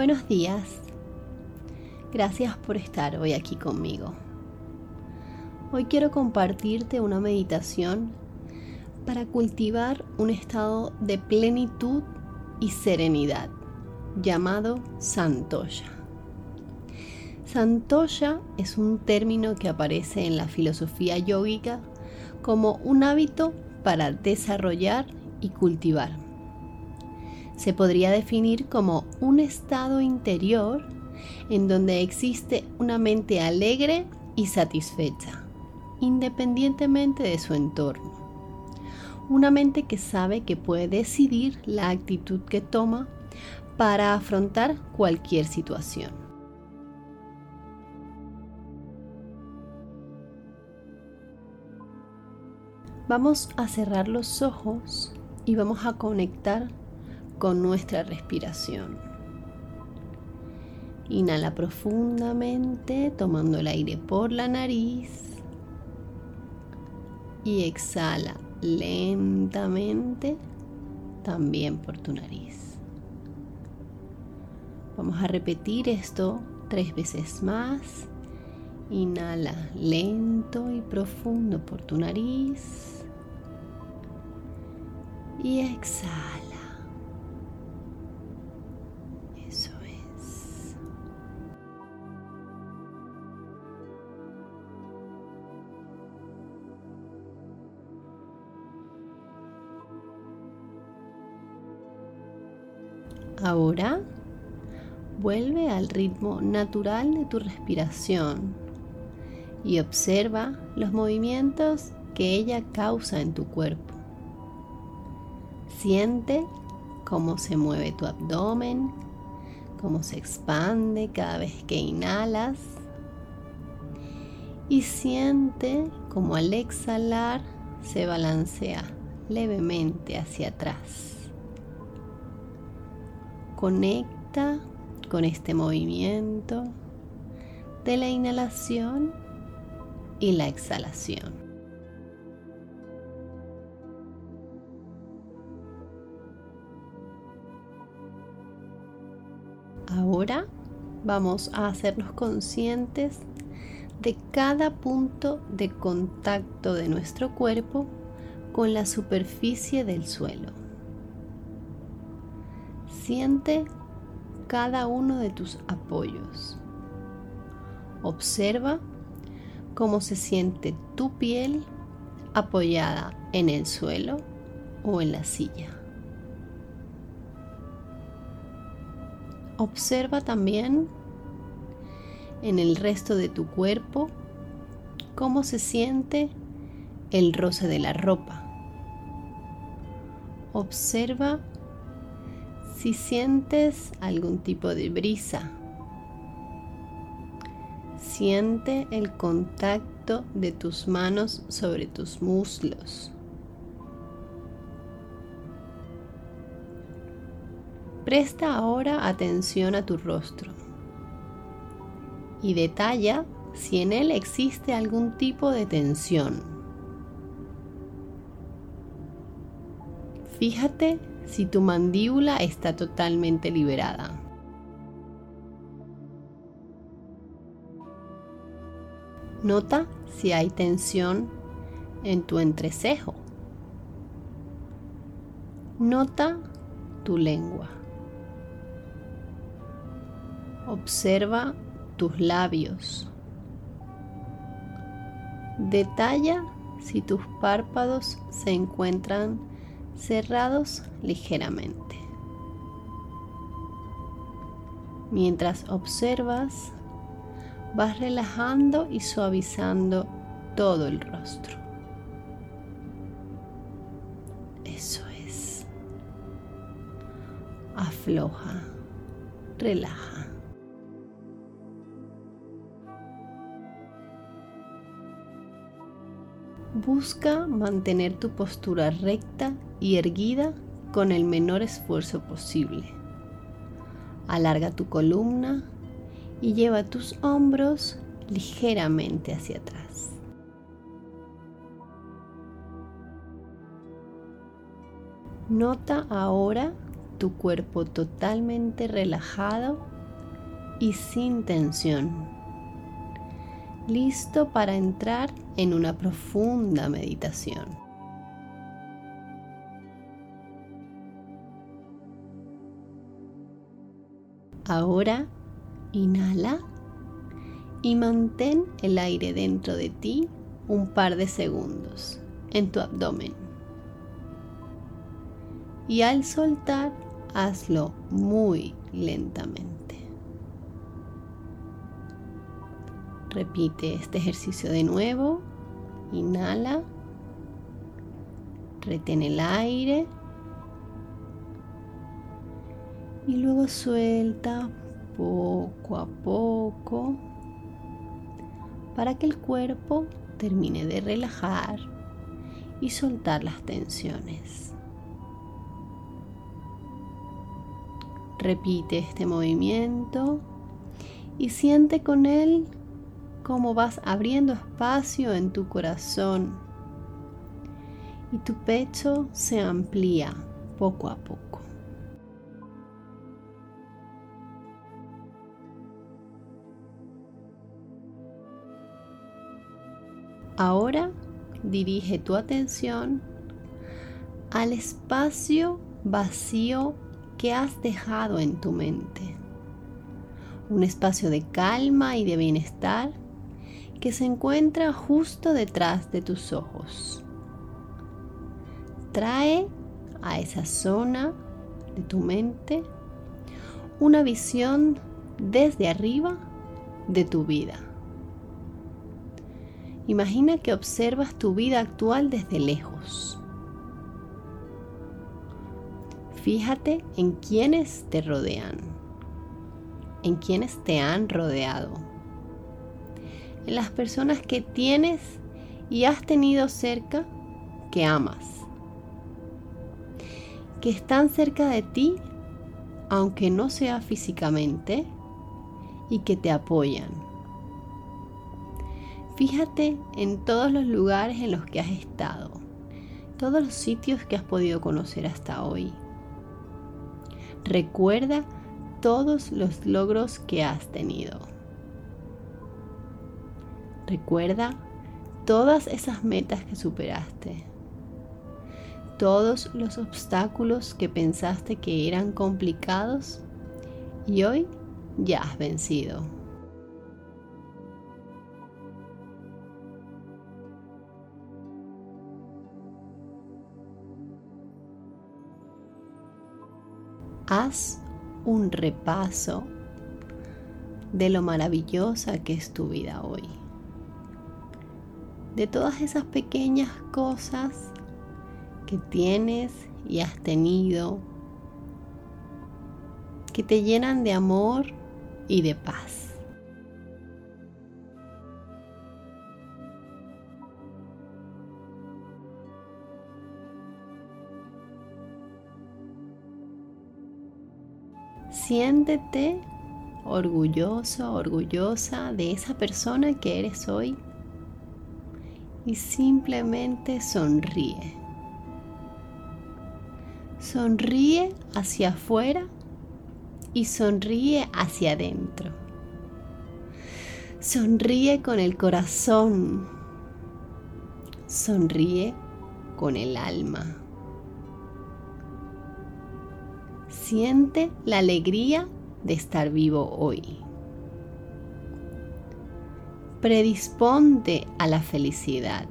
Buenos días. Gracias por estar hoy aquí conmigo. Hoy quiero compartirte una meditación para cultivar un estado de plenitud y serenidad llamado Santoya. Santoya es un término que aparece en la filosofía yógica como un hábito para desarrollar y cultivar se podría definir como un estado interior en donde existe una mente alegre y satisfecha, independientemente de su entorno. Una mente que sabe que puede decidir la actitud que toma para afrontar cualquier situación. Vamos a cerrar los ojos y vamos a conectar con nuestra respiración. Inhala profundamente tomando el aire por la nariz y exhala lentamente también por tu nariz. Vamos a repetir esto tres veces más. Inhala lento y profundo por tu nariz y exhala. Ahora vuelve al ritmo natural de tu respiración y observa los movimientos que ella causa en tu cuerpo. Siente cómo se mueve tu abdomen, cómo se expande cada vez que inhalas y siente cómo al exhalar se balancea levemente hacia atrás. Conecta con este movimiento de la inhalación y la exhalación. Ahora vamos a hacernos conscientes de cada punto de contacto de nuestro cuerpo con la superficie del suelo. Siente cada uno de tus apoyos. Observa cómo se siente tu piel apoyada en el suelo o en la silla. Observa también en el resto de tu cuerpo cómo se siente el roce de la ropa. Observa si sientes algún tipo de brisa, siente el contacto de tus manos sobre tus muslos. Presta ahora atención a tu rostro y detalla si en él existe algún tipo de tensión. Fíjate si tu mandíbula está totalmente liberada. Nota si hay tensión en tu entrecejo. Nota tu lengua. Observa tus labios. Detalla si tus párpados se encuentran cerrados ligeramente. Mientras observas, vas relajando y suavizando todo el rostro. Eso es. afloja, relaja. Busca mantener tu postura recta y erguida con el menor esfuerzo posible. Alarga tu columna y lleva tus hombros ligeramente hacia atrás. Nota ahora tu cuerpo totalmente relajado y sin tensión, listo para entrar en una profunda meditación. Ahora inhala y mantén el aire dentro de ti un par de segundos en tu abdomen. Y al soltar, hazlo muy lentamente. Repite este ejercicio de nuevo. Inhala. Retén el aire. Y luego suelta poco a poco para que el cuerpo termine de relajar y soltar las tensiones. Repite este movimiento y siente con él cómo vas abriendo espacio en tu corazón y tu pecho se amplía poco a poco. Ahora dirige tu atención al espacio vacío que has dejado en tu mente. Un espacio de calma y de bienestar que se encuentra justo detrás de tus ojos. Trae a esa zona de tu mente una visión desde arriba de tu vida. Imagina que observas tu vida actual desde lejos. Fíjate en quienes te rodean, en quienes te han rodeado, en las personas que tienes y has tenido cerca que amas, que están cerca de ti aunque no sea físicamente y que te apoyan Fíjate en todos los lugares en los que has estado, todos los sitios que has podido conocer hasta hoy. Recuerda todos los logros que has tenido. Recuerda todas esas metas que superaste. Todos los obstáculos que pensaste que eran complicados y hoy ya has vencido. haz un repaso de lo maravillosa que es tu vida hoy. De todas esas pequeñas cosas que tienes y has tenido, que te llenan de amor y de paz. Siéntete orgulloso, orgullosa de esa persona que eres hoy y simplemente sonríe. Sonríe hacia afuera y sonríe hacia adentro. Sonríe con el corazón. Sonríe con el alma. Siente la alegría de estar vivo hoy. Predisponte a la felicidad,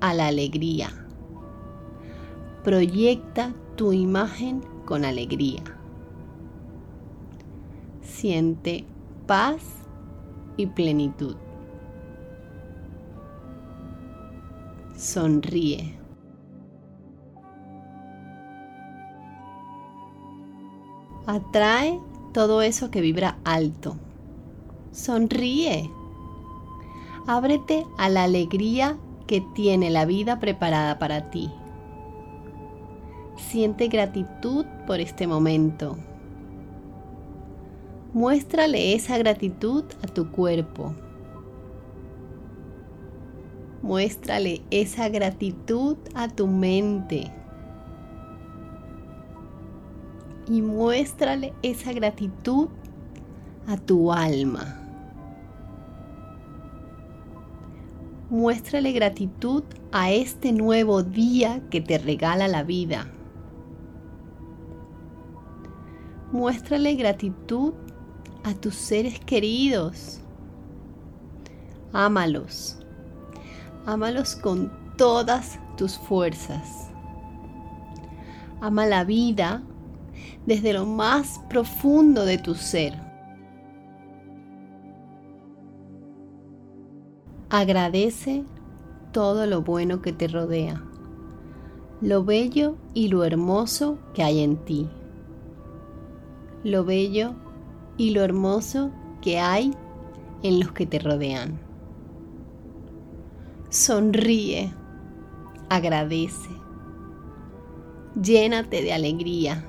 a la alegría. Proyecta tu imagen con alegría. Siente paz y plenitud. Sonríe. Atrae todo eso que vibra alto. Sonríe. Ábrete a la alegría que tiene la vida preparada para ti. Siente gratitud por este momento. Muéstrale esa gratitud a tu cuerpo. Muéstrale esa gratitud a tu mente. Y muéstrale esa gratitud a tu alma. Muéstrale gratitud a este nuevo día que te regala la vida. Muéstrale gratitud a tus seres queridos. Ámalos. Ámalos con todas tus fuerzas. Ama la vida desde lo más profundo de tu ser. Agradece todo lo bueno que te rodea, lo bello y lo hermoso que hay en ti, lo bello y lo hermoso que hay en los que te rodean. Sonríe, agradece, llénate de alegría.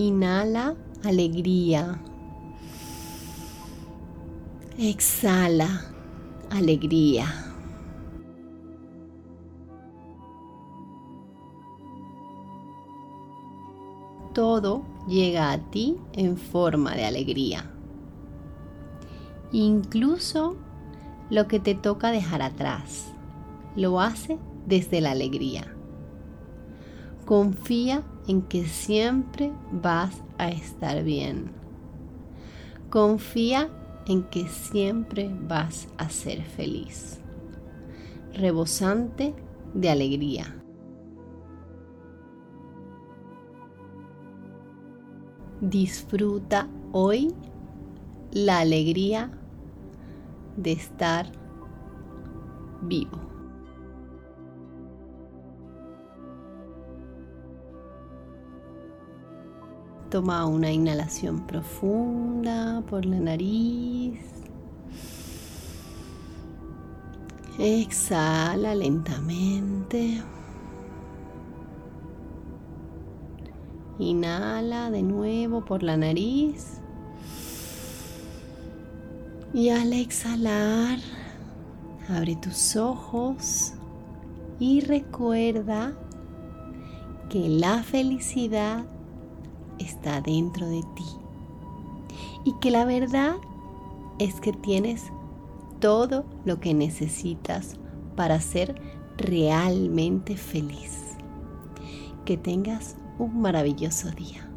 Inhala alegría. Exhala alegría. Todo llega a ti en forma de alegría. Incluso lo que te toca dejar atrás, lo hace desde la alegría. Confía en que siempre vas a estar bien. Confía en que siempre vas a ser feliz, rebosante de alegría. Disfruta hoy la alegría de estar vivo. Toma una inhalación profunda por la nariz. Exhala lentamente. Inhala de nuevo por la nariz. Y al exhalar, abre tus ojos y recuerda que la felicidad está dentro de ti. Y que la verdad es que tienes todo lo que necesitas para ser realmente feliz. Que tengas un maravilloso día.